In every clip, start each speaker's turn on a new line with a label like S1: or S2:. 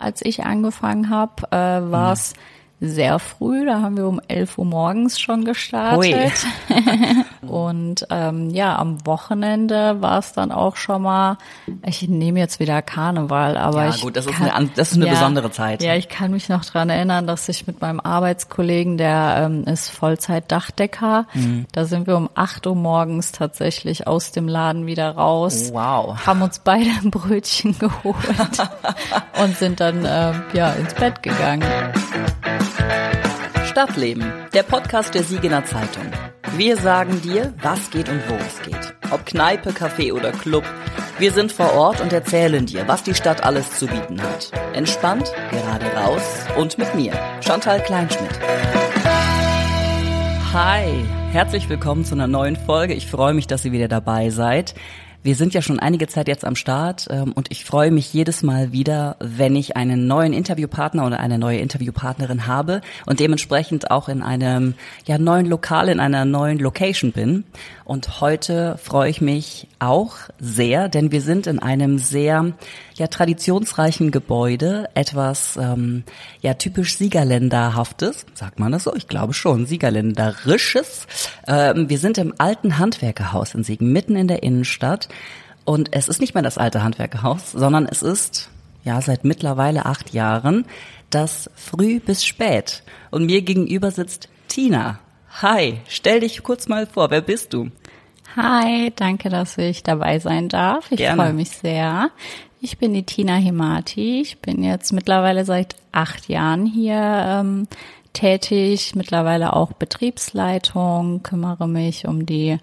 S1: Als ich angefangen habe, äh, war es sehr früh, da haben wir um 11 Uhr morgens schon gestartet. und ähm, ja, am Wochenende war es dann auch schon mal, ich nehme jetzt wieder Karneval, aber
S2: ja,
S1: ich
S2: gut, das ist
S1: kann,
S2: eine, das ist eine
S1: ja,
S2: besondere Zeit.
S1: Ja, ich kann mich noch dran erinnern, dass ich mit meinem Arbeitskollegen, der ähm, ist Vollzeit-Dachdecker,
S2: Mhm.
S1: da sind wir um 8 Uhr morgens tatsächlich aus dem Laden wieder raus
S2: Wow.
S1: haben uns beide ein Brötchen geholt und sind dann äh, ja ins Bett gegangen.
S2: Stadtleben, der Podcast der Siegener Zeitung. Wir sagen dir, was geht und wo es geht. Ob Kneipe, Café oder Club. Wir sind vor Ort und erzählen dir, was die Stadt alles zu bieten hat. Entspannt, gerade raus und mit mir, Chantal Kleinschmidt. Hi, herzlich willkommen zu einer neuen Folge. Ich freue mich, dass ihr wieder dabei seid. Wir sind ja schon einige Zeit jetzt am Start ähm, und ich freue mich jedes Mal wieder, wenn ich einen neuen Interviewpartner oder eine neue Interviewpartnerin habe und dementsprechend auch in einem ja, neuen Lokal, in einer neuen Location bin. Und heute freue ich mich auch sehr, denn wir sind in einem sehr ja, traditionsreichen Gebäude, etwas ähm, ja typisch Siegerländerhaftes, sagt man das so? Ich glaube schon, Siegerländerisches. Ähm, wir sind im alten Handwerkerhaus in Siegen, mitten in der Innenstadt. Und es ist nicht mehr das alte Handwerkerhaus, sondern es ist ja seit mittlerweile acht Jahren das Früh bis Spät. Und mir gegenüber sitzt Tina. Hi, stell dich kurz mal vor, wer bist du?
S1: Hi, danke, dass ich dabei sein darf. Ich
S2: Gerne.
S1: freue mich sehr. Ich bin die Tina Hemati. Ich bin jetzt mittlerweile seit acht Jahren hier ähm, tätig, mittlerweile auch Betriebsleitung, kümmere mich um die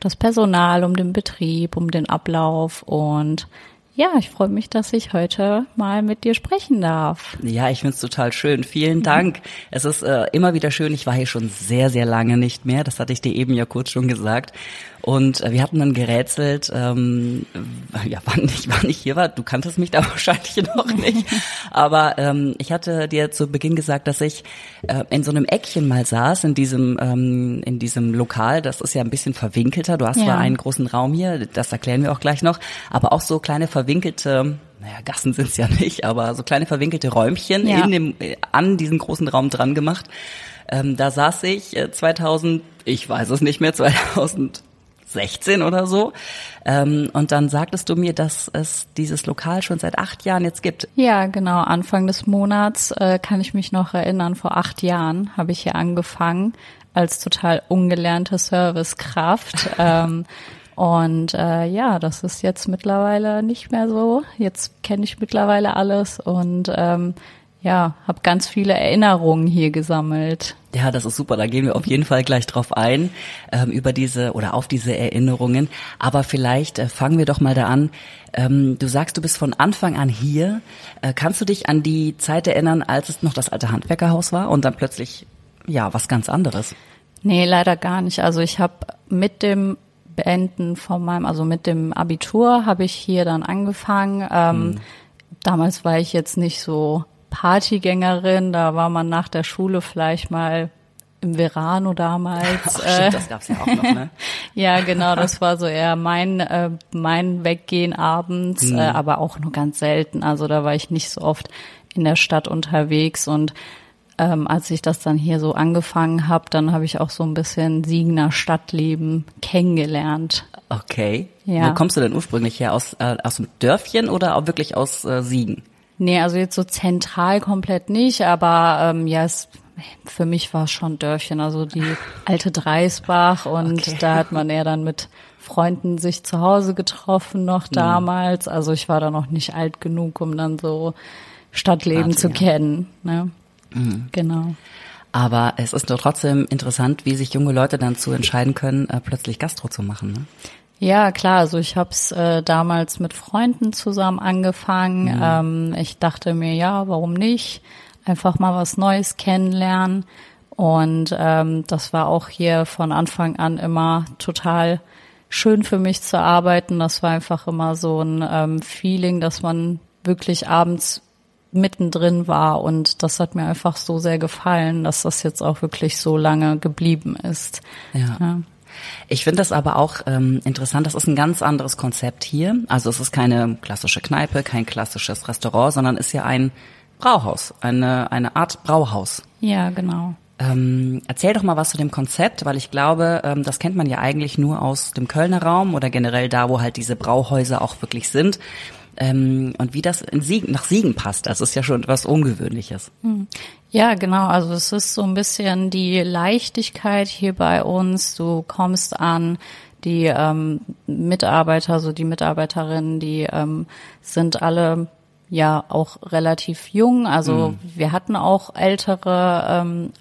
S1: das Personal, um den Betrieb, um den Ablauf und ja, ich freue mich, dass ich heute mal mit dir sprechen darf.
S2: Ja, ich find's total schön. Vielen Dank. Es ist äh, immer wieder schön. Ich war hier schon sehr, sehr lange nicht mehr. Das hatte ich dir eben ja kurz schon gesagt. Und äh, wir hatten dann gerätselt, ähm, ja, wann ich, wann ich hier war. Du kanntest mich da wahrscheinlich noch nicht. Aber ähm, ich hatte dir zu Beginn gesagt, dass ich äh, in so einem Eckchen mal saß, in diesem, ähm, in diesem Lokal. Das ist ja ein bisschen verwinkelter. Du hast
S1: Ja.
S2: zwar einen großen Raum hier, das erklären wir auch gleich noch, aber auch so kleine verwinkelte naja, Gassen sind's ja nicht, aber so kleine verwinkelte Räumchen
S1: Ja.
S2: in dem, äh, an diesen großen Raum dran gemacht. Ähm, da saß ich äh, 2000, ich weiß es nicht mehr, 2016 oder so. Ähm, und dann sagtest du mir, dass es dieses Lokal schon seit acht Jahren jetzt gibt.
S1: Ja, genau. Anfang des Monats äh, kann ich mich noch erinnern. Vor acht Jahren habe ich hier angefangen als total ungelernte Servicekraft. ähm, und äh, ja, das ist jetzt mittlerweile nicht mehr so. Jetzt kenne ich mittlerweile alles und ähm, ja, habe ganz viele Erinnerungen hier gesammelt.
S2: Ja, das ist super. Da gehen wir auf jeden Fall gleich drauf ein, ähm, über diese oder auf diese Erinnerungen. Aber vielleicht äh, fangen wir doch mal da an. Ähm, du sagst, du bist von Anfang an hier. Äh, kannst du dich an die Zeit erinnern, als es noch das alte Handwerkerhaus war und dann plötzlich, ja, was ganz anderes?
S1: Nee, leider gar nicht. Also ich habe mit dem Beenden von meinem, also mit dem Abitur habe ich hier dann angefangen. Ähm, Damals war ich jetzt nicht so Partygängerin, da war man nach der Schule vielleicht mal im Verano damals.
S2: Ach,
S1: äh,
S2: stimmt, das gab's ja auch noch, ne?
S1: ja, genau, das war so eher mein, äh, mein Weggehen abends,
S2: Mhm.
S1: äh, aber auch nur ganz selten. Also da war ich nicht so oft in der Stadt unterwegs und ähm, als ich das dann hier so angefangen habe, dann habe ich auch so ein bisschen Siegener Stadtleben kennengelernt.
S2: Okay.
S1: Ja.
S2: Wo kommst du denn ursprünglich her? Aus, äh, aus dem Dörfchen oder auch wirklich aus äh, Siegen?
S1: Nee, also jetzt so zentral komplett nicht, aber ähm, ja, es, für mich war es schon Dörfchen, also die alte Dreisbach und
S2: Okay.
S1: da hat man eher dann mit Freunden sich zu Hause getroffen noch
S2: Mhm.
S1: damals. Also ich war da noch nicht alt genug, um dann so Stadtleben
S2: Warte,
S1: zu
S2: ja.
S1: kennen. Ne?
S2: Mhm.
S1: Genau.
S2: Aber es ist doch trotzdem interessant, wie sich junge Leute dann zu entscheiden können, äh, plötzlich Gastro zu machen. Ne?
S1: Ja, klar. Also ich habe es äh, damals mit Freunden zusammen angefangen.
S2: Mhm.
S1: Ähm, ich dachte mir, ja, warum nicht? Einfach mal was Neues kennenlernen. Und ähm, das war auch hier von Anfang an immer total schön für mich zu arbeiten. Das war einfach immer so ein ähm, Feeling, dass man wirklich abends mittendrin war und das hat mir einfach so sehr gefallen, dass das jetzt auch wirklich so lange geblieben ist.
S2: Ja.
S1: Ja.
S2: Ich finde das aber auch ähm, interessant. Das ist ein ganz anderes Konzept hier. Also es ist keine klassische Kneipe, kein klassisches Restaurant, sondern ist ja ein Brauhaus, eine, eine Art Brauhaus.
S1: Ja, genau.
S2: Ähm, erzähl doch mal was zu dem Konzept, weil ich glaube, ähm, das kennt man ja eigentlich nur aus dem Kölner Raum oder generell da, wo halt diese Brauhäuser auch wirklich sind. Ähm, und wie das in Siegen, nach Siegen passt, das ist ja schon etwas Ungewöhnliches.
S1: Hm. Ja, genau. Also es ist so ein bisschen die Leichtigkeit hier bei uns. Du kommst an, die ähm, Mitarbeiter, so die Mitarbeiterinnen, die ähm, sind alle ja auch relativ jung. Also mhm. wir hatten auch ältere, ähm,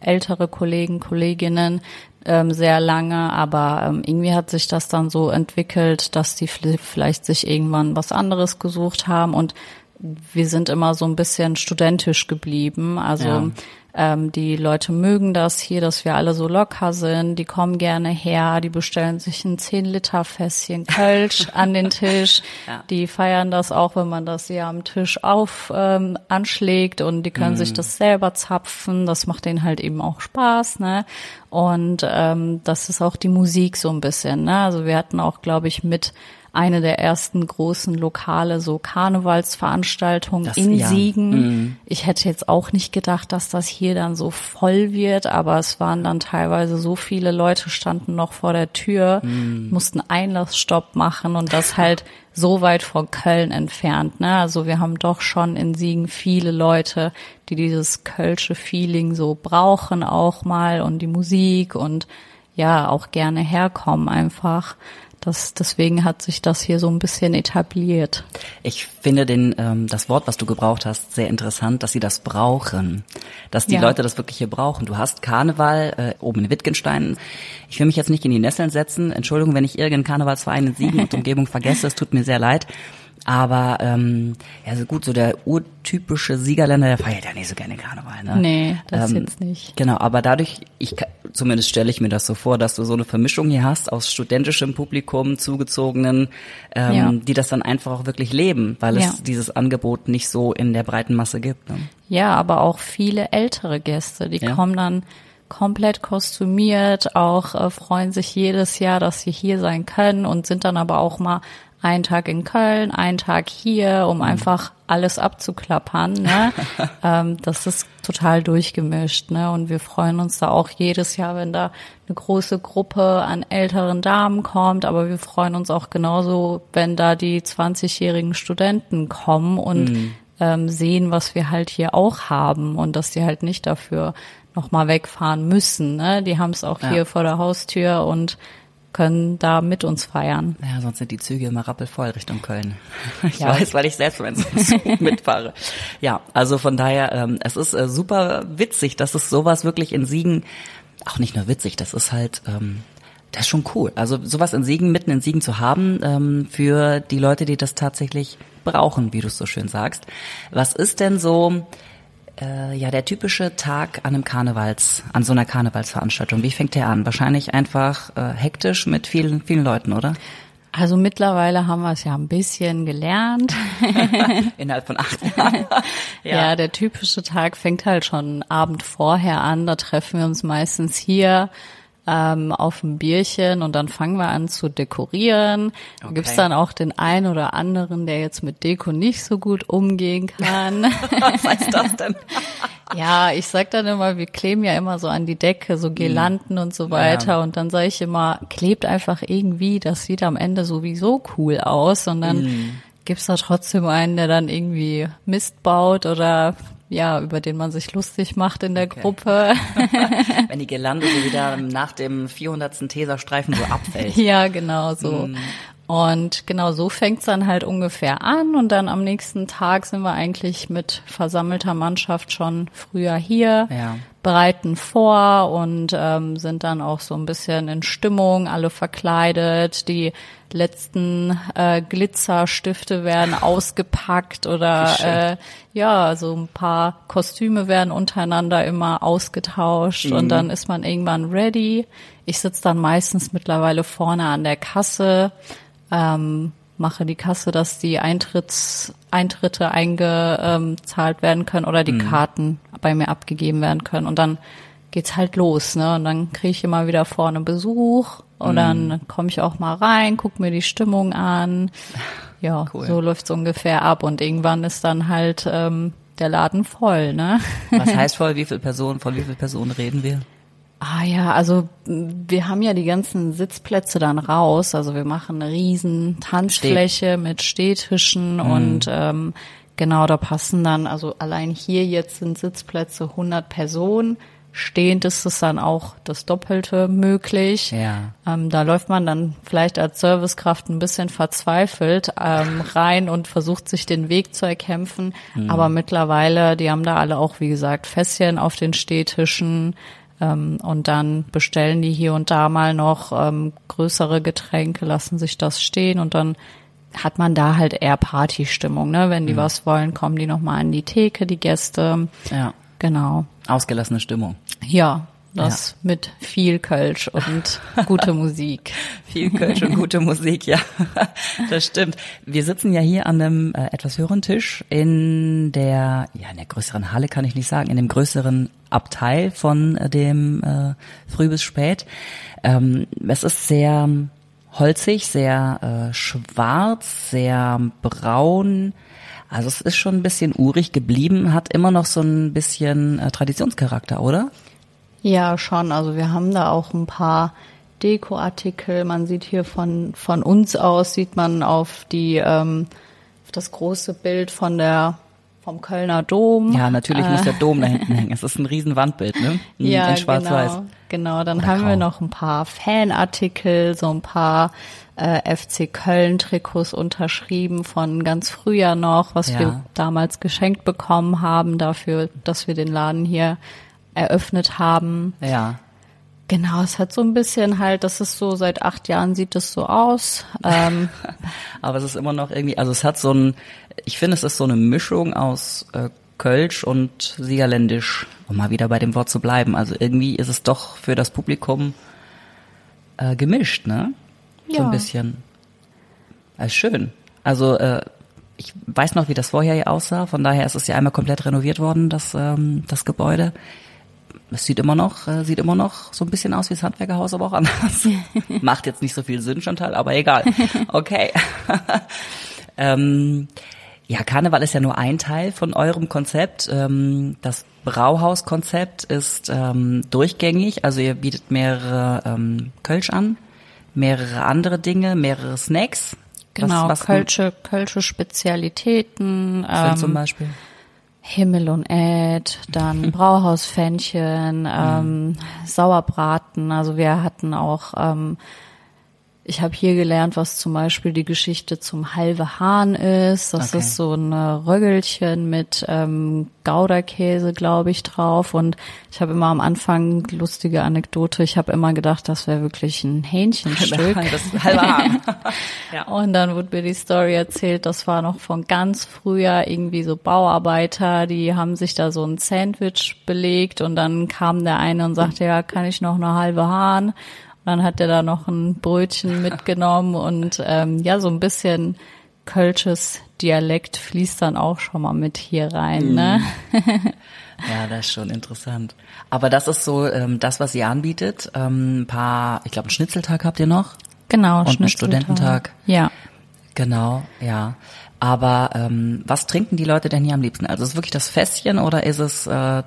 S1: ältere Kollegen, Kolleginnen ähm, sehr lange, aber ähm, irgendwie hat sich das dann so entwickelt, dass die vielleicht sich irgendwann was anderes gesucht haben und wir sind immer so ein bisschen studentisch geblieben. Also ja. Ähm, die Leute mögen das hier, dass wir alle so locker sind. Die kommen gerne her, die bestellen sich ein 10 Liter Fässchen Kölsch an den Tisch. Ja. Die feiern das auch, wenn man das hier am Tisch auf ähm, anschlägt und die können mhm. sich das selber zapfen. Das macht denen halt eben auch Spaß, ne? Und ähm, das ist auch die Musik so ein bisschen. Ne? Also wir hatten auch, glaube ich, mit eine der ersten großen lokale so Karnevalsveranstaltungen das, in ja. Siegen. Mhm. Ich hätte jetzt auch nicht gedacht, dass das hier dann so voll wird, aber es waren dann teilweise so viele Leute standen noch vor der Tür, mhm. mussten Einlassstopp machen und das halt so weit von Köln entfernt. Ne? Also wir haben doch schon in Siegen viele Leute, die dieses kölsche Feeling so brauchen auch mal und die Musik und ja auch gerne herkommen einfach. Das, deswegen hat sich das hier so ein bisschen etabliert.
S2: Ich finde den, ähm, das Wort, was du gebraucht hast, sehr interessant, dass sie das brauchen. Dass die ja. Leute das wirklich hier brauchen. Du hast Karneval äh, oben in Wittgenstein. Ich will mich jetzt nicht in die Nesseln setzen. Entschuldigung, wenn ich irgendeinen Karnevalsverein in Siegen und Umgebung vergesse. Es tut mir sehr leid. Aber ähm, ja, so gut, so der urtypische Siegerländer, der feiert ja nicht so gerne Karneval. Ne?
S1: Nee, das ähm, jetzt nicht.
S2: Genau, aber dadurch, ich zumindest stelle ich mir das so vor, dass du so eine Vermischung hier hast aus studentischem Publikum, zugezogenen, ähm, ja. die das dann einfach auch wirklich leben, weil ja. es dieses Angebot nicht so in der breiten Masse gibt. Ne?
S1: Ja, aber auch viele ältere Gäste, die ja. kommen dann komplett kostümiert, auch äh, freuen sich jedes Jahr, dass sie hier sein können und sind dann aber auch mal einen Tag in Köln, einen Tag hier, um mhm. einfach alles abzuklappern. Ne? ähm, das ist total durchgemischt. Ne? Und wir freuen uns da auch jedes Jahr, wenn da eine große Gruppe an älteren Damen kommt. Aber wir freuen uns auch genauso, wenn da die 20-jährigen Studenten kommen und mhm. ähm, sehen, was wir halt hier auch haben und dass die halt nicht dafür nochmal wegfahren müssen. Ne? Die haben es auch ja. hier vor der Haustür und können da mit uns feiern.
S2: Ja, sonst sind die Züge immer rappelvoll Richtung Köln. Ich ja. weiß, weil ich selbst mit Zug mitfahre. Ja, also von daher, ähm, es ist äh, super witzig, dass es sowas wirklich in Siegen, auch nicht nur witzig, das ist halt, ähm, das ist schon cool. Also sowas in Siegen, mitten in Siegen zu haben, ähm, für die Leute, die das tatsächlich brauchen, wie du es so schön sagst. Was ist denn so, äh, ja, der typische Tag an einem Karnevals, an so einer Karnevalsveranstaltung, wie fängt der an? Wahrscheinlich einfach äh, hektisch mit vielen, vielen Leuten, oder?
S1: Also mittlerweile haben wir es ja ein bisschen gelernt.
S2: Innerhalb von acht Jahren.
S1: ja. ja, der typische Tag fängt halt schon Abend vorher an. Da treffen wir uns meistens hier ähm, auf ein Bierchen und dann fangen wir an zu dekorieren. Okay. gibt's dann auch den einen oder anderen, der jetzt mit Deko nicht so gut umgehen kann.
S2: Was heißt das denn?
S1: ja, ich sag dann immer, wir kleben ja immer so an die Decke, so Girlanden mm. und so weiter. Ja. Und dann sage ich immer, klebt einfach irgendwie, das sieht am Ende sowieso cool aus. Und dann mm. gibt's da trotzdem einen, der dann irgendwie Mist baut oder ja, über den man sich lustig macht in der okay. Gruppe.
S2: Wenn die Gelande so wieder nach dem 400. Teserstreifen so abfällt.
S1: ja, genau so. Mm. Und genau so fängt's dann halt ungefähr an und dann am nächsten Tag sind wir eigentlich mit versammelter Mannschaft schon früher hier, ja. bereiten vor und ähm, sind dann auch so ein bisschen in Stimmung, alle verkleidet, die letzten äh, Glitzerstifte werden ausgepackt oder äh, ja, so ein paar Kostüme werden untereinander immer ausgetauscht mhm. und dann ist man irgendwann ready. Ich sitze dann meistens mittlerweile vorne an der Kasse ähm, mache die Kasse, dass die Eintritts, Eintritte eingezahlt werden können oder die mhm. Karten bei mir abgegeben werden können. Und dann geht's halt los, ne? Und dann kriege ich immer wieder vorne Besuch und mhm. dann komme ich auch mal rein, guck mir die Stimmung an. Ja, cool. so läuft's ungefähr ab. Und irgendwann ist dann halt ähm, der Laden voll, ne?
S2: Was heißt voll? Wie viele Personen, von wie vielen Personen reden wir?
S1: Ah ja, also wir haben ja die ganzen Sitzplätze dann raus. Also wir machen eine riesen Tanzfläche Steh. mit Stehtischen mhm. und ähm, genau, da passen dann, also allein hier jetzt sind Sitzplätze 100 Personen. Stehend ist es dann auch das Doppelte möglich.
S2: Ja.
S1: Ähm, da läuft man dann vielleicht als Servicekraft ein bisschen verzweifelt ähm, rein und versucht sich den Weg zu erkämpfen. Mhm. Aber mittlerweile, die haben da alle auch, wie gesagt, Fässchen auf den Stehtischen. Ähm, und dann bestellen die hier und da mal noch ähm, größere Getränke, lassen sich das stehen und dann hat man da halt eher Partystimmung, ne? Wenn die mhm. was wollen, kommen die nochmal an die Theke, die Gäste.
S2: Ja.
S1: Genau.
S2: Ausgelassene Stimmung.
S1: Ja, das ja. mit viel Kölsch und gute Musik.
S2: viel Kölsch und gute Musik, ja. Das stimmt. Wir sitzen ja hier an einem äh, etwas höheren Tisch in der, ja, in der größeren Halle kann ich nicht sagen, in dem größeren Abteil von äh, dem äh, Früh bis Spät. Ähm, es ist sehr holzig, sehr äh, schwarz, sehr braun, also es ist schon ein bisschen urig geblieben, hat immer noch so ein bisschen äh, Traditionscharakter, oder?
S1: Ja, schon. Also wir haben da auch ein paar Dekoartikel. Man sieht hier von, von uns aus, sieht man auf die, ähm, auf das große Bild von der vom Kölner Dom.
S2: Ja, natürlich äh, muss der Dom da hinten hängen. Es ist ein riesen Wandbild, ne?
S1: In, ja, in Schwarz-Weiß. Genau, genau. Dann Oder haben grau. wir noch ein paar Fanartikel, so ein paar äh, FC Köln Trikots unterschrieben von ganz früher noch, was ja. wir damals geschenkt bekommen haben dafür, dass wir den Laden hier eröffnet haben.
S2: Ja.
S1: Genau, es hat so ein bisschen halt, das ist so, seit acht Jahren sieht es so aus. Ähm,
S2: Aber es ist immer noch irgendwie, also es hat so ein, ich finde, es ist so eine Mischung aus äh, Kölsch und Siegerländisch, um mal wieder bei dem Wort zu bleiben. Also irgendwie ist es doch für das Publikum äh, gemischt, ne? Ja. So ein bisschen. Ist schön. Also äh, ich weiß noch, wie das vorher hier aussah. Von daher ist es ja einmal komplett renoviert worden, das, ähm, das Gebäude. Es sieht immer noch, äh, sieht immer noch so ein bisschen aus wie das Handwerkerhaus, aber auch anders. Macht jetzt nicht so viel Sinn, Chantal, aber egal. Okay. ähm, ja, Karneval ist ja nur ein Teil von eurem Konzept. Ähm, das Brauhauskonzept ist ähm, durchgängig, also ihr bietet mehrere ähm, Kölsch an mehrere andere Dinge, mehrere Snacks.
S1: Genau, was, was Kölsche, Kölsche Spezialitäten.
S2: Ähm, zum Beispiel?
S1: Himmel und Ed, dann Brauhausfännchen, ähm, Sauerbraten. Also wir hatten auch ähm, ich habe hier gelernt, was zum Beispiel die Geschichte zum halbe Hahn ist. Das okay. ist so ein Röggelchen mit ähm, Gouda-Käse, glaube ich, drauf. Und ich habe immer am Anfang lustige Anekdote. Ich habe immer gedacht, das wäre wirklich ein Hähnchenstück.
S2: das halbe Hahn.
S1: ja. Und dann wurde mir die Story erzählt, das war noch von ganz früher irgendwie so Bauarbeiter, die haben sich da so ein Sandwich belegt und dann kam der eine und sagte, ja, kann ich noch eine halbe Hahn? Dann hat er da noch ein Brötchen mitgenommen und ähm, ja, so ein bisschen Kölsches Dialekt fließt dann auch schon mal mit hier rein. Ne?
S2: Mhm. Ja, das ist schon interessant. Aber das ist so ähm, das, was ihr anbietet. Ähm, ein paar, ich glaube, einen Schnitzeltag habt ihr noch.
S1: Genau,
S2: und einen Studententag.
S1: Ja.
S2: Genau, ja. Aber ähm, was trinken die Leute denn hier am liebsten? Also ist es wirklich das Fässchen oder ist es äh,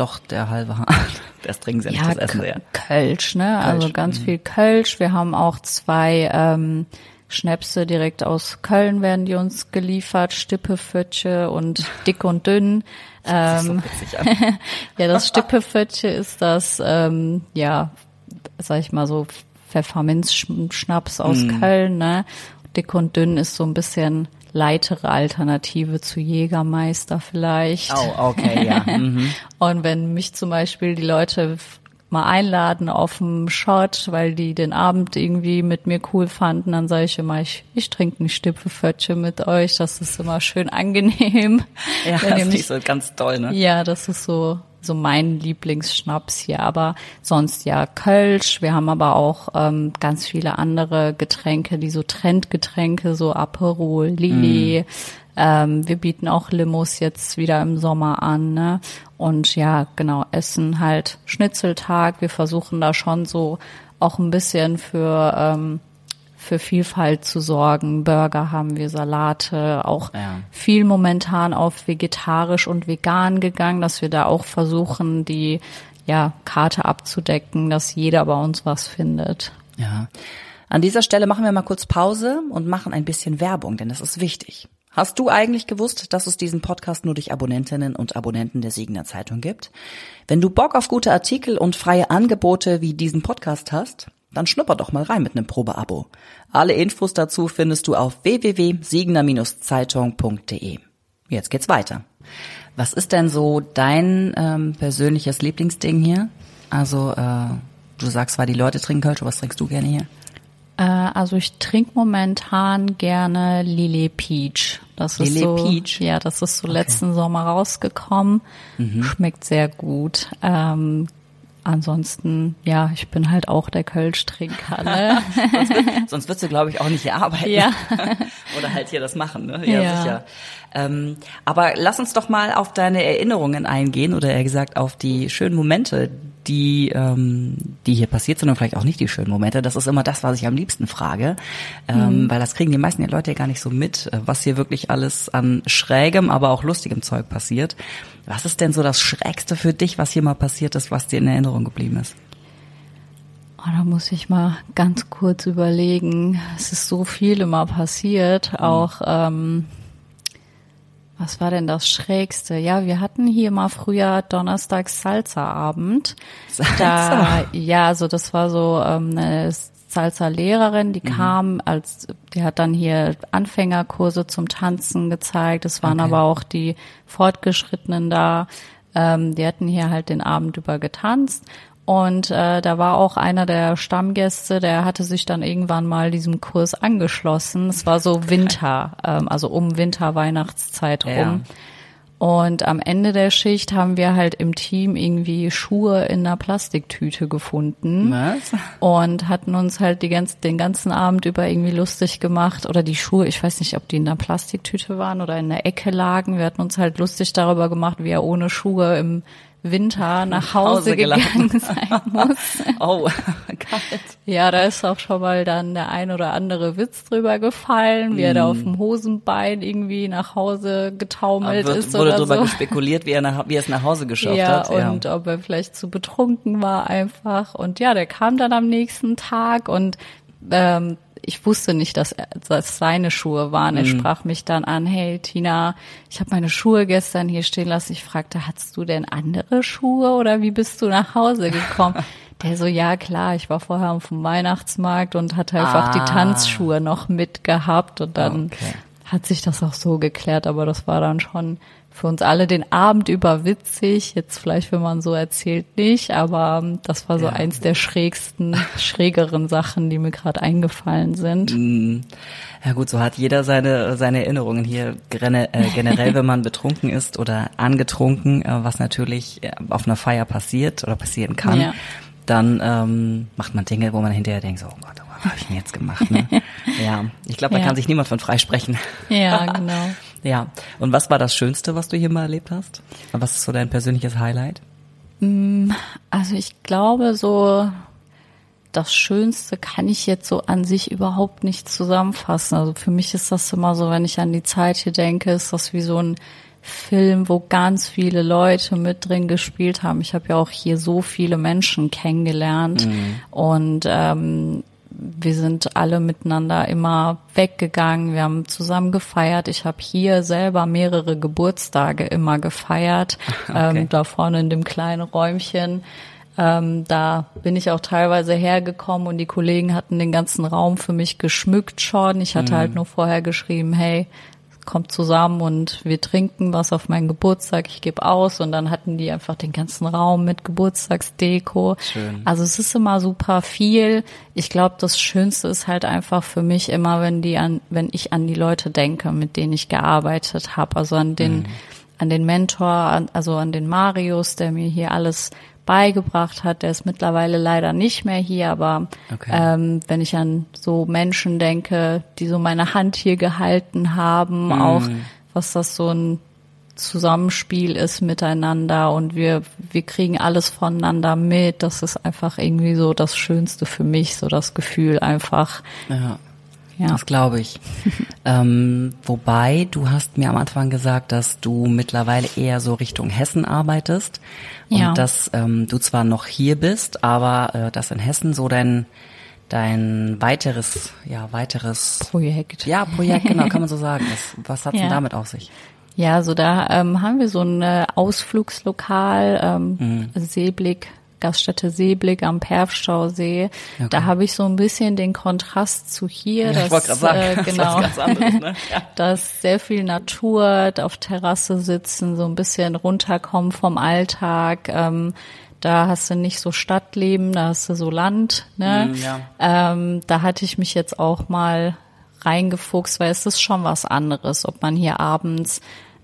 S2: doch der halbe Hahn. Das trinken sie ja, nicht, das essen ja.
S1: Kölsch, ne? Also Kölsch. Also ganz mhm. viel Kölsch. Wir haben auch zwei ähm, Schnäpse direkt aus Köln werden die uns geliefert, Stippefötche und dick und dünn. Das ähm, so ja, das Stippefötche ist das, ähm, ja, sag ich mal so Pfefferminzschnaps aus mm. Köln, ne? Dick und dünn ist so ein bisschen leitere Alternative zu Jägermeister vielleicht.
S2: Oh, okay, ja. Mhm.
S1: Und wenn mich zum Beispiel die Leute mal einladen auf dem Shot, weil die den Abend irgendwie mit mir cool fanden, dann sage ich immer, ich, ich trinke ein Stipfelfötchen mit euch, das ist immer schön angenehm.
S2: Ja, das ist so ganz toll, ne?
S1: Ja, das ist so so mein Lieblingsschnaps hier. Aber sonst ja Kölsch. Wir haben aber auch ähm, ganz viele andere Getränke, die so Trendgetränke, so Aperol, Lilly. Mm. Ähm, wir bieten auch Limos jetzt wieder im Sommer an. Ne? Und ja, genau, Essen halt Schnitzeltag. Wir versuchen da schon so auch ein bisschen für ähm, für Vielfalt zu sorgen. Burger haben wir, Salate, auch
S2: Ja.
S1: viel momentan auf vegetarisch und vegan gegangen, dass wir da auch versuchen, die ja, Karte abzudecken, dass jeder bei uns was findet.
S2: Ja. An dieser Stelle machen wir mal kurz Pause und machen ein bisschen Werbung, denn das ist wichtig. Hast du eigentlich gewusst, dass es diesen Podcast nur durch Abonnentinnen und Abonnenten der Siegener Zeitung gibt? Wenn du Bock auf gute Artikel und freie Angebote wie diesen Podcast hast, dann schnupper doch mal rein mit einem Probeabo. Alle Infos dazu findest du auf www.siegener-zeitung.de. Jetzt geht's weiter. Was ist denn so dein ähm, persönliches Lieblingsding hier? Also, äh, du sagst zwar, die Leute trinken Kölsch, was trinkst du gerne hier?
S1: Äh, also ich trinke momentan gerne Lillet Peach. Das ist
S2: Lillet
S1: so,
S2: Peach?
S1: Ja, das ist so letzten Sommer rausgekommen.
S2: Mhm.
S1: Schmeckt sehr gut. Ähm, ansonsten, ja, ich bin halt auch der Kölsch-Trinker. Ne?
S2: Sonst würdest du, glaube ich, auch nicht hier arbeiten.
S1: Ja.
S2: Oder halt hier das machen, ne? Ja,
S1: Ja.
S2: sicher. Ähm, aber lass uns doch mal auf deine Erinnerungen eingehen oder eher gesagt auf die schönen Momente, die, ähm, die hier passiert sind und vielleicht auch nicht die schönen Momente. Das ist immer das, was ich am liebsten frage, ähm, weil das kriegen die meisten der Leute ja gar nicht so mit, äh, was hier wirklich alles an schrägem, aber auch lustigem Zeug passiert. Was ist denn so das Schrägste für dich, was hier mal passiert ist, was dir in Erinnerung geblieben ist?
S1: Oh, da muss ich mal ganz kurz überlegen. Es ist so viel immer passiert. Auch, ähm, was war denn das Schrägste? Ja, wir hatten hier mal früher Donnerstags Salsa-Abend. Da, ja, also das war so ähm, eine Salsa-Lehrerin, die kam als, die hat dann hier Anfängerkurse zum Tanzen gezeigt. Es waren
S2: Okay.
S1: aber auch die Fortgeschrittenen da. Ähm, die hatten hier halt den Abend über getanzt. Und äh, da war auch einer der Stammgäste, der hatte sich dann irgendwann mal diesem Kurs angeschlossen. Es war so Winter, ähm, also um Winter-Weihnachtszeit rum.
S2: Ja.
S1: Und am Ende der Schicht haben wir halt im Team irgendwie Schuhe in einer Plastiktüte gefunden
S2: Was?
S1: und hatten uns halt die ganz, den ganzen Abend über irgendwie lustig gemacht oder die Schuhe, ich weiß nicht, ob die in einer Plastiktüte waren oder in der Ecke lagen. Wir hatten uns halt lustig darüber gemacht, wie er ohne Schuhe im Winter nach Hause,
S2: Hause
S1: gegangen sein muss.
S2: Oh, kalt.
S1: Ja, da ist auch schon mal dann der ein oder andere Witz drüber gefallen, wie er da auf dem Hosenbein irgendwie nach Hause getaumelt
S2: Wird,
S1: ist
S2: wurde
S1: oder
S2: darüber
S1: so.
S2: gespekuliert, wie er, nach, wie er es nach Hause geschafft
S1: Ja,
S2: hat.
S1: und ob er vielleicht zu betrunken war einfach. Und ja, der kam dann am nächsten Tag und ähm, ich wusste nicht, dass dass seine Schuhe waren. Er sprach mich dann an, hey Tina, ich habe meine Schuhe gestern hier stehen lassen. Ich fragte, hattest du denn andere Schuhe oder wie bist du nach Hause gekommen? Der so, ja klar, ich war vorher auf dem Weihnachtsmarkt und hatte einfach
S2: Ah.
S1: die Tanzschuhe noch mitgehabt und dann
S2: Okay.
S1: Hat sich das auch so geklärt, aber das war dann schon für uns alle den Abend über witzig. Jetzt vielleicht, wenn man so erzählt, nicht, aber ähm, das war so
S2: Ja.
S1: eins der schrägsten, schrägeren Sachen, die mir gerade eingefallen sind.
S2: Ja gut, so hat jeder seine seine Erinnerungen hier äh, generell, wenn man betrunken ist oder angetrunken, äh, was natürlich äh, auf einer Feier passiert oder passieren kann.
S1: Ja.
S2: Dann ähm, macht man Dinge, wo man hinterher denkt, so, oh Gott, was habe ich denn jetzt gemacht? Ne? ja, ich glaube, da
S1: Ja.
S2: kann sich niemand von freisprechen.
S1: Ja, genau.
S2: Ja. Und was war das Schönste, was du hier mal erlebt hast? Was ist so dein persönliches Highlight?
S1: Also ich glaube, so das Schönste kann ich jetzt so an sich überhaupt nicht zusammenfassen. Also für mich ist das immer so, wenn ich an die Zeit hier denke, ist das wie so ein Film, wo ganz viele Leute mit drin gespielt haben. Ich habe ja auch hier so viele Menschen kennengelernt und ähm, wir sind alle miteinander immer weggegangen, wir haben zusammen gefeiert. Ich habe hier selber mehrere Geburtstage immer gefeiert,
S2: Okay.
S1: ähm, da vorne in dem kleinen Räumchen. Ähm, da bin ich auch teilweise hergekommen und die Kollegen hatten den ganzen Raum für mich geschmückt schon. Ich hatte halt nur vorher geschrieben, hey, kommt zusammen und wir trinken was auf meinen Geburtstag, ich gebe aus und dann hatten die einfach den ganzen Raum mit Geburtstagsdeko.
S2: Schön.
S1: Also es ist immer super viel. Ich glaube, das Schönste ist halt einfach für mich immer, wenn die an, wenn ich an die Leute denke, mit denen ich gearbeitet habe, also an den, an den Mentor, an, also an den Marius, der mir hier alles beigebracht hat. Der ist mittlerweile leider nicht mehr hier, aber
S2: Okay.
S1: ähm, wenn ich an so Menschen denke, die so meine Hand hier gehalten haben, auch was das so ein Zusammenspiel ist miteinander und wir, wir kriegen alles voneinander mit. Das ist einfach irgendwie so das Schönste für mich, so das Gefühl einfach,
S2: Ja.
S1: Ja.
S2: Das glaube ich. ähm, wobei, du hast mir am Anfang gesagt, dass du mittlerweile eher so Richtung Hessen arbeitest und
S1: Ja.
S2: dass ähm, du zwar noch hier bist, aber äh, dass in Hessen so dein dein weiteres, ja weiteres
S1: Projekt.
S2: Ja, Projekt, genau, kann man so sagen. Das, was hat's
S1: Ja.
S2: denn damit auf sich?
S1: Ja, so da ähm, haben wir so ein äh, Ausflugslokal, ähm,
S2: Mhm.
S1: Seeblick, Gaststätte Seeblick am Perfstausee.
S2: Okay.
S1: Da habe ich so ein bisschen den Kontrast zu hier.
S2: Ja,
S1: dass,
S2: ich wollte gerade sagen,
S1: äh,
S2: das ist
S1: genau,
S2: ganz anderes, ne? Ja.
S1: da ist sehr viel Natur, auf Terrasse sitzen, so ein bisschen runterkommen vom Alltag. Ähm, da hast du nicht so Stadtleben, da hast du so Land. Ne?
S2: Mm, ja.
S1: Ähm, da hatte ich mich jetzt auch mal reingefuchst, weil es ist schon was anderes, ob man hier abends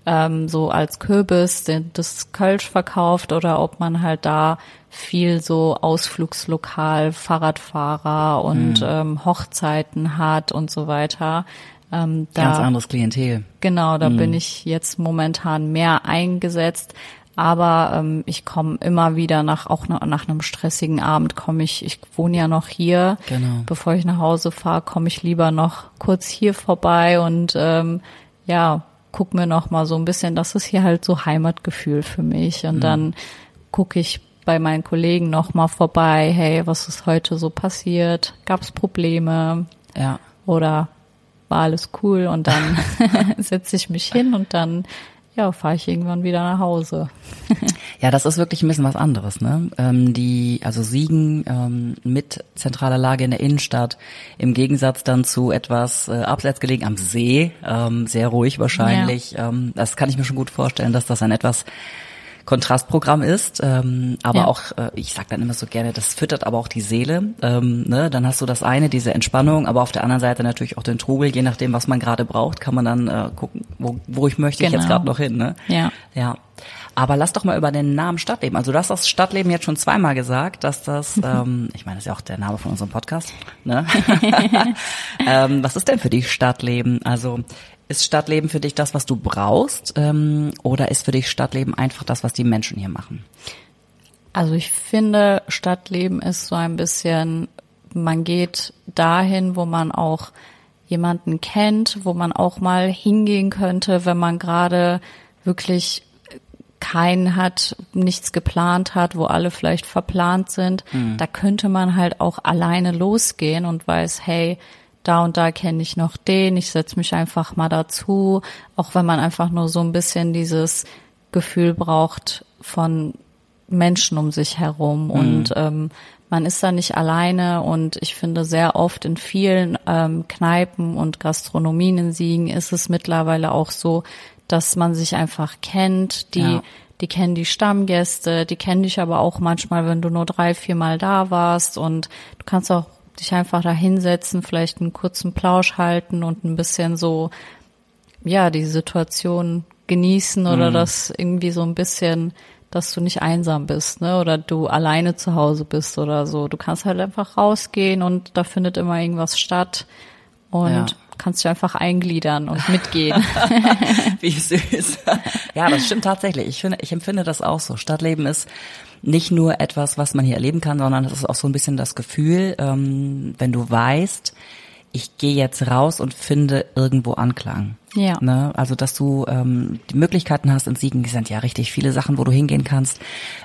S1: ähm, so als Kürbis den, das Kölsch verkauft oder ob man halt da viel so Ausflugslokal, Fahrradfahrer und ähm, Hochzeiten hat und so weiter. Ähm, da,
S2: Ganz anderes Klientel.
S1: Genau, da
S2: Mhm.
S1: bin ich jetzt momentan mehr eingesetzt. Aber ähm, ich komme immer wieder nach auch nach, nach einem stressigen Abend komme ich. Ich wohne ja noch hier.
S2: Genau.
S1: Bevor ich nach Hause fahre, komme ich lieber noch kurz hier vorbei und ähm, ja guck mir noch mal so ein bisschen. Das ist hier halt so Heimatgefühl für mich.
S2: Mhm.
S1: Und dann gucke ich bei meinen Kollegen noch mal vorbei. Hey, was ist heute so passiert? Gab es Probleme?
S2: Ja.
S1: oder war alles cool und dann setze ich mich hin und dann ja, fahre ich irgendwann wieder nach Hause.
S2: Ja, das ist wirklich ein bisschen was anderes, ne? Ähm, die, also Siegen ähm, mit zentraler Lage in der Innenstadt, im Gegensatz dann zu etwas äh, abseits gelegen am See, ähm, sehr ruhig wahrscheinlich. Ähm, das kann ich mir schon gut vorstellen, dass das ein etwas Kontrastprogramm ist, ähm, aber
S1: Ja.
S2: auch, äh, ich sag dann immer so gerne, das füttert aber auch die Seele. Ähm, ne? Dann hast du das eine, diese Entspannung, aber auf der anderen Seite natürlich auch den Trubel, je nachdem, was man gerade braucht, kann man dann äh, gucken, wo, wo ich möchte ich jetzt
S1: Genau.
S2: gerade noch hin. Ne?
S1: Ja.
S2: Ja. Aber lass doch mal über den Namen Stadtleben. Also du hast das Stadtleben jetzt schon zweimal gesagt, dass das, ähm, ich meine, das ist ja auch der Name von unserem Podcast. Ne? ähm, was ist denn für dich Stadtleben? Also ist Stadtleben für dich das, was du brauchst, ähm, oder ist für dich Stadtleben einfach das, was die Menschen hier machen?
S1: Also ich finde, Stadtleben ist so ein bisschen, man geht dahin, wo man auch jemanden kennt, wo man auch mal hingehen könnte, wenn man gerade wirklich keinen hat, nichts geplant hat, wo alle vielleicht verplant sind. Da könnte man halt auch alleine losgehen und weiß, hey, da und da kenne ich noch den, ich setze mich einfach mal dazu, auch wenn man einfach nur so ein bisschen dieses Gefühl braucht von Menschen um sich herum. Und ähm, man ist da nicht alleine. Und ich finde sehr oft in vielen ähm, Kneipen und Gastronomien in Siegen ist es mittlerweile auch so, dass man sich einfach kennt, die
S2: Ja.
S1: die kennen die Stammgäste, die kennen dich aber auch manchmal, wenn du nur drei, vier Mal da warst. Und du kannst auch dich einfach da hinsetzen, vielleicht einen kurzen Plausch halten und ein bisschen so, ja, die Situation genießen oder das irgendwie so ein bisschen, dass du nicht einsam bist, ne, oder du alleine zu Hause bist oder so. Du kannst halt einfach rausgehen und da findet immer irgendwas statt und
S2: Ja.
S1: kannst dich einfach eingliedern und mitgehen.
S2: Wie süß. ja, das stimmt tatsächlich. Ich finde, ich empfinde das auch so. Stadtleben ist nicht nur etwas, was man hier erleben kann, sondern es ist auch so ein bisschen das Gefühl, ähm, wenn du weißt, ich gehe jetzt raus und finde irgendwo Anklang.
S1: Ja.
S2: Ne? Also, dass du ähm, die Möglichkeiten hast in Siegen, die sind ja richtig viele Sachen, wo du hingehen kannst.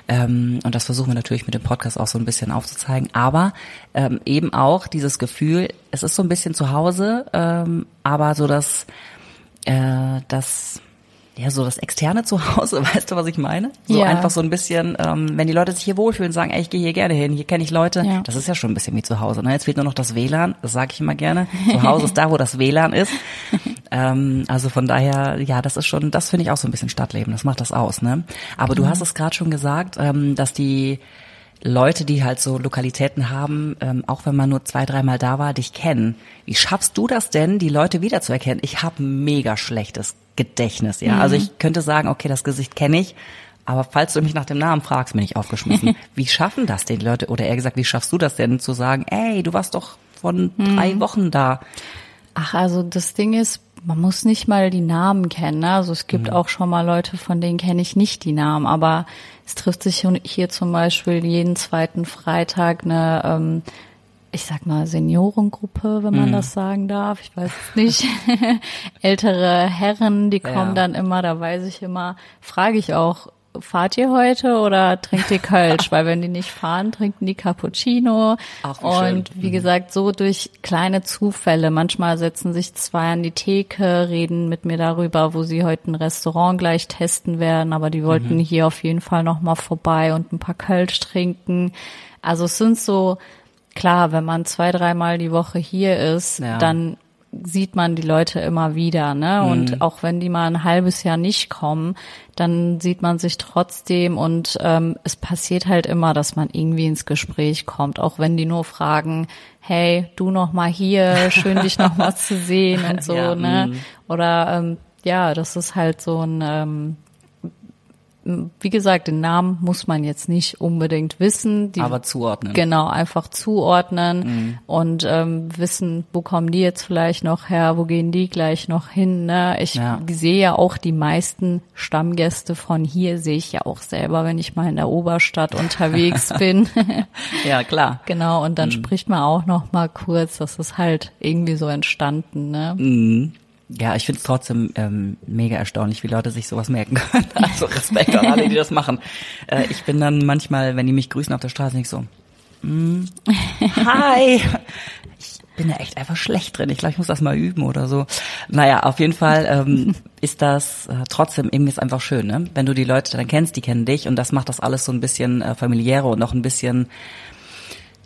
S2: Ähm, und das versuchen wir natürlich mit dem Podcast auch so ein bisschen aufzuzeigen. Aber ähm, eben auch dieses Gefühl, es ist so ein bisschen zu Hause, ähm, aber so das, äh, das ja, so das externe Zuhause, weißt du, was ich meine? So
S1: Ja.
S2: einfach so ein bisschen, ähm, wenn die Leute sich hier wohlfühlen, sagen, ey, ich gehe hier gerne hin, hier kenne ich Leute,
S1: Ja.
S2: das ist ja schon ein bisschen wie zu Hause. Ne? Jetzt fehlt nur noch das WLAN, das sage ich immer gerne. Zu Hause ist da, wo das WLAN ist. ähm, also von daher, ja, das ist schon, das finde ich auch so ein bisschen Stadtleben, das macht das aus. Ne? Aber du hast es gerade schon gesagt, ähm, dass die Leute, die halt so Lokalitäten haben, ähm, auch wenn man nur zwei, dreimal da war, dich kennen. Wie schaffst du das denn, die Leute wiederzuerkennen? Ich habe mega schlechtes Gedächtnis, ja. Also ich könnte sagen, okay, das Gesicht kenne ich, aber falls du mich nach dem Namen fragst, bin ich aufgeschmissen. wie schaffen das denn die Leute? Oder eher gesagt, wie schaffst du das denn zu sagen, ey, du warst doch von drei Wochen da?
S1: Ach, also das Ding ist, man muss nicht mal die Namen kennen. Ne? Also es gibt auch schon mal Leute, von denen kenne ich nicht die Namen, aber es trifft sich hier zum Beispiel jeden zweiten Freitag eine ähm, ich sag mal, Seniorengruppe, wenn man
S2: Mhm.
S1: das sagen darf. Ich weiß es nicht. Ältere Herren, die kommen
S2: Ja.
S1: dann immer, da weiß ich immer, frage ich auch, fahrt ihr heute oder trinkt ihr Kölsch? Weil wenn die nicht fahren, trinken die Cappuccino.
S2: Schön.
S1: Und wie gesagt, so durch kleine Zufälle. Manchmal setzen sich zwei an die Theke, reden mit mir darüber, wo sie heute ein Restaurant gleich testen werden, aber die wollten
S2: Mhm.
S1: hier auf jeden Fall nochmal vorbei und ein paar Kölsch trinken. Also es sind so, klar, wenn man zwei, dreimal die Woche hier ist,
S2: Ja.
S1: dann sieht man die Leute immer wieder, ne?
S2: Mhm.
S1: Und auch wenn die mal ein halbes Jahr nicht kommen, dann sieht man sich trotzdem und ähm, es passiert halt immer, dass man irgendwie ins Gespräch kommt, auch wenn die nur fragen, hey, du noch mal hier, schön dich noch mal zu sehen und so,
S2: Ja,
S1: ne?
S2: mhm.
S1: Oder ähm, ja, das ist halt so ein ähm, wie gesagt, den Namen muss man jetzt nicht unbedingt wissen. Die
S2: Aber zuordnen.
S1: Genau, einfach zuordnen und ähm, wissen, wo kommen die jetzt vielleicht noch her, wo gehen die gleich noch hin. Ne? Ich
S2: Ja.
S1: sehe ja auch die meisten Stammgäste von hier, sehe ich ja auch selber, wenn ich mal in der Oberstadt unterwegs bin.
S2: Ja, klar.
S1: genau, und dann spricht man auch noch mal kurz, das ist halt irgendwie so entstanden. Ne?
S2: Ja, ich finde es trotzdem ähm, mega erstaunlich, wie Leute sich sowas merken können. Also Respekt an alle, die das machen. Äh, ich bin dann manchmal, wenn die mich grüßen auf der Straße, nicht so, mm, hi. Ich bin da echt einfach schlecht drin. Ich glaube, ich muss das mal üben oder so. Naja, auf jeden Fall ähm, ist das äh, trotzdem irgendwie ist einfach schön, ne? Wenn du die Leute dann kennst, die kennen dich und das macht das alles so ein bisschen äh, familiärer und noch ein bisschen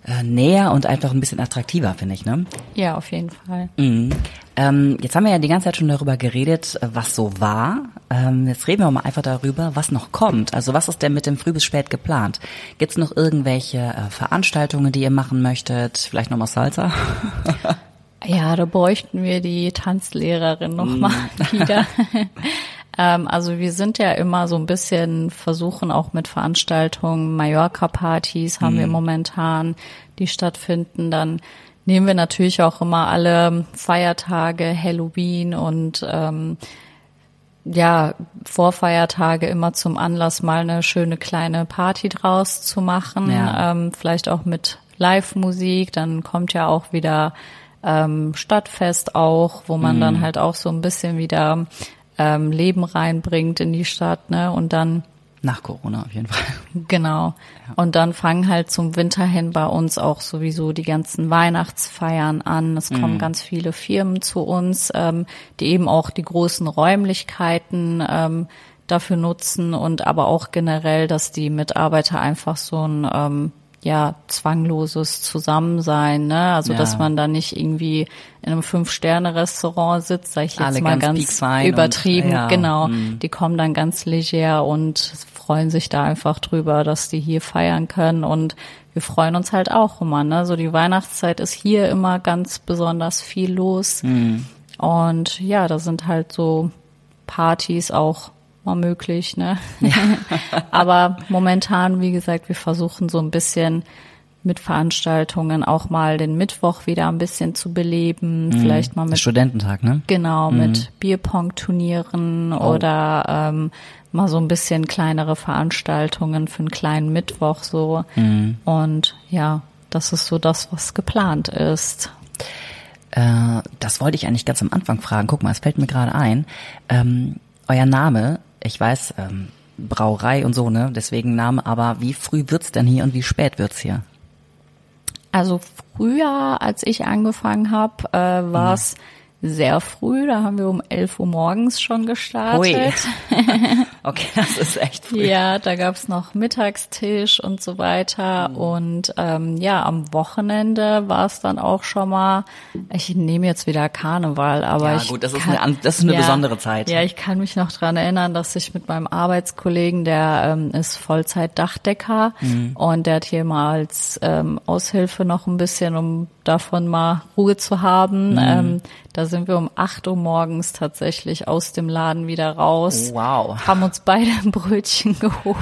S2: äh, näher und einfach ein bisschen attraktiver, finde ich, ne?
S1: Ja, auf jeden Fall.
S2: Mhm. Ähm, jetzt haben wir ja die ganze Zeit schon darüber geredet, äh, was so war. Ähm, jetzt reden wir mal einfach darüber, was noch kommt. Also was ist denn mit dem Früh bis Spät geplant? Gibt es noch irgendwelche äh, Veranstaltungen, die ihr machen möchtet? Vielleicht nochmal Salsa?
S1: Ja, da bräuchten wir die Tanzlehrerin noch mal wieder. ähm, also wir sind ja immer so ein bisschen versuchen auch mit Veranstaltungen, Mallorca-Partys haben wir momentan, die stattfinden. Dann nehmen wir natürlich auch immer alle Feiertage, Halloween und ähm, ja, Vorfeiertage immer zum Anlass, mal eine schöne kleine Party draus zu machen.
S2: Ja.
S1: Ähm, vielleicht auch mit Live-Musik. Dann kommt ja auch wieder ähm, Stadtfest auch, wo man dann halt auch so ein bisschen wieder ähm, Leben reinbringt in die Stadt, ne? Und dann
S2: Nach Corona auf jeden Fall.
S1: Genau. Und dann fangen halt zum Winter hin bei uns auch sowieso die ganzen Weihnachtsfeiern an. Es kommen ganz viele Firmen zu uns, ähm, die eben auch die großen Räumlichkeiten ähm, dafür nutzen und aber auch generell, dass die Mitarbeiter einfach so ein ähm, ja zwangloses Zusammensein, ne? Also
S2: Ja.
S1: dass man da nicht irgendwie in einem Fünf-Sterne-Restaurant sitzt, sag ich jetzt
S2: Alle
S1: mal
S2: ganz
S1: ganz
S2: piekfein und-
S1: übertrieben,
S2: ja,
S1: genau.
S2: mm.
S1: Die kommen dann ganz leger und freuen sich da einfach drüber, dass die hier feiern können und wir freuen uns halt auch immer, ne? So die Weihnachtszeit ist hier immer ganz besonders viel los. Und ja, da sind halt so Partys auch mal möglich, ne? Aber momentan, wie gesagt, wir versuchen so ein bisschen mit Veranstaltungen auch mal den Mittwoch wieder ein bisschen zu beleben, vielleicht mal mit
S2: Studententag, ne?
S1: Genau, mit Bierpong-Turnieren oder ähm, mal so ein bisschen kleinere Veranstaltungen für einen kleinen Mittwoch so. Und ja, das ist so das, was geplant ist.
S2: Äh, das wollte ich eigentlich ganz am Anfang fragen. Guck mal, es fällt mir gerade ein. Ähm, euer Name, ich weiß, ähm, Brauerei und so, ne? Deswegen Name, aber wie früh wird's denn hier und wie spät wird's hier?
S1: Also früher, als ich angefangen habe, äh, war es sehr früh. Da haben wir um 11 Uhr morgens schon gestartet.
S2: Ui. Okay, das ist echt früh.
S1: Ja, da gab's noch Mittagstisch und so weiter. Und ähm, ja, am Wochenende war es dann auch schon mal, ich nehme jetzt wieder Karneval, aber
S2: Ja,
S1: ich
S2: gut, das ist
S1: kann,
S2: eine an- das ist eine besondere Zeit.
S1: Ja, ich kann mich noch dran erinnern, dass ich mit meinem Arbeitskollegen, der ähm, ist Vollzeit-Dachdecker
S2: Mhm.
S1: und der hat hier mal als ähm, Aushilfe noch ein bisschen, um davon mal Ruhe zu haben.
S2: Mhm.
S1: Ähm, da sind wir um 8 Uhr morgens tatsächlich aus dem Laden wieder raus
S2: Wow.
S1: haben uns beide ein Brötchen geholt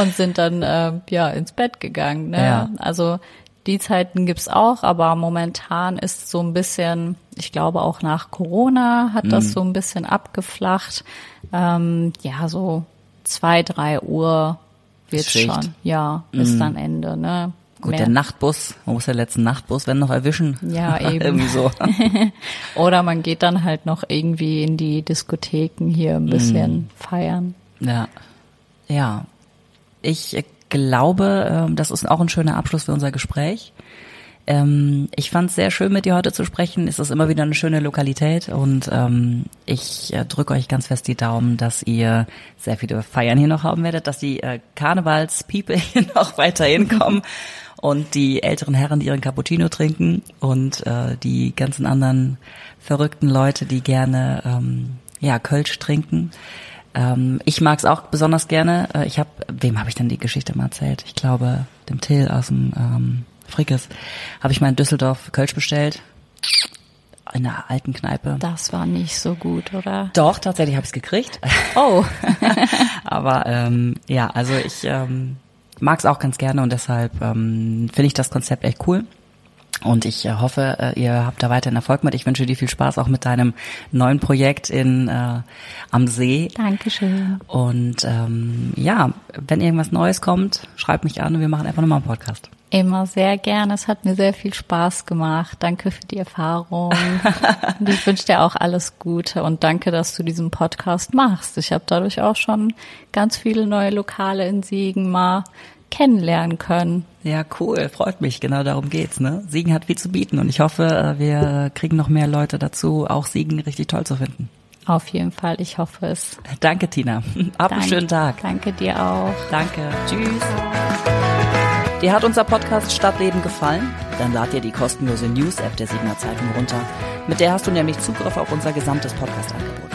S1: und sind dann äh, ja ins Bett gegangen. Ne?
S2: Ja.
S1: Also die Zeiten gibt's auch, aber momentan ist so ein bisschen, ich glaube auch nach Corona hat
S2: Mhm.
S1: das so ein bisschen abgeflacht. Ähm, ja, so zwei, drei Uhr wird
S2: Schicht.
S1: schon. Ja, ist dann Ende. Ne?
S2: Gut,
S1: mehr.
S2: der Nachtbus, man muss den letzten Nachtbus, wenn noch erwischen.
S1: Ja, eben.
S2: Irgendwie so.
S1: Oder man geht dann halt noch irgendwie in die Diskotheken hier ein bisschen feiern.
S2: Ja. Ja. Ich glaube, ähm, das ist auch ein schöner Abschluss für unser Gespräch. Ähm, ich fand es sehr schön, mit dir heute zu sprechen. Es ist immer wieder eine schöne Lokalität und ähm, ich äh, drücke euch ganz fest die Daumen, dass ihr sehr viele Feiern hier noch haben werdet, dass die äh, Karnevalspeople hier noch weiterhin kommen und die älteren Herren, die ihren Cappuccino trinken und äh, die ganzen anderen verrückten Leute, die gerne ähm, ja Kölsch trinken. Ähm, ich mag es auch besonders gerne. Äh, ich habe, wem habe ich denn die Geschichte mal erzählt? Ich glaube, dem Till aus dem ähm, Frickes habe ich mal in Düsseldorf Kölsch bestellt. In einer alten Kneipe.
S1: Das war nicht so gut, oder?
S2: Doch, tatsächlich habe ich es gekriegt.
S1: Oh,
S2: Aber ähm, ja, also ich ähm, mag es auch ganz gerne und deshalb ähm, finde ich das Konzept echt cool. Und ich äh, hoffe, äh, ihr habt da weiterhin Erfolg mit. Ich wünsche dir viel Spaß auch mit deinem neuen Projekt in äh, am See.
S1: Dankeschön.
S2: Und ähm, ja, wenn irgendwas Neues kommt, schreibt mich an und wir machen einfach nochmal einen Podcast.
S1: Immer sehr gerne. Es hat mir sehr viel Spaß gemacht. Danke für die Erfahrung. und ich wünsche dir auch alles Gute und danke, dass du diesen Podcast machst. Ich habe dadurch auch schon ganz viele neue Lokale in Siegen mal kennenlernen können.
S2: Ja, cool, freut mich. Genau darum geht's. Ne? Siegen hat viel zu bieten und ich hoffe, äh, wir kriegen noch mehr Leute dazu, auch Siegen richtig toll zu finden.
S1: Auf jeden Fall, ich hoffe es.
S2: Danke, Tina. Hab einen
S1: Dank-
S2: schönen Tag.
S1: Danke dir auch.
S2: Danke. Tschüss. Dir hat unser Podcast Stadtleben gefallen? Dann lad dir die kostenlose News-App der Siegener Zeitung runter. Mit der hast du nämlich Zugriff auf unser gesamtes Podcast-Angebot.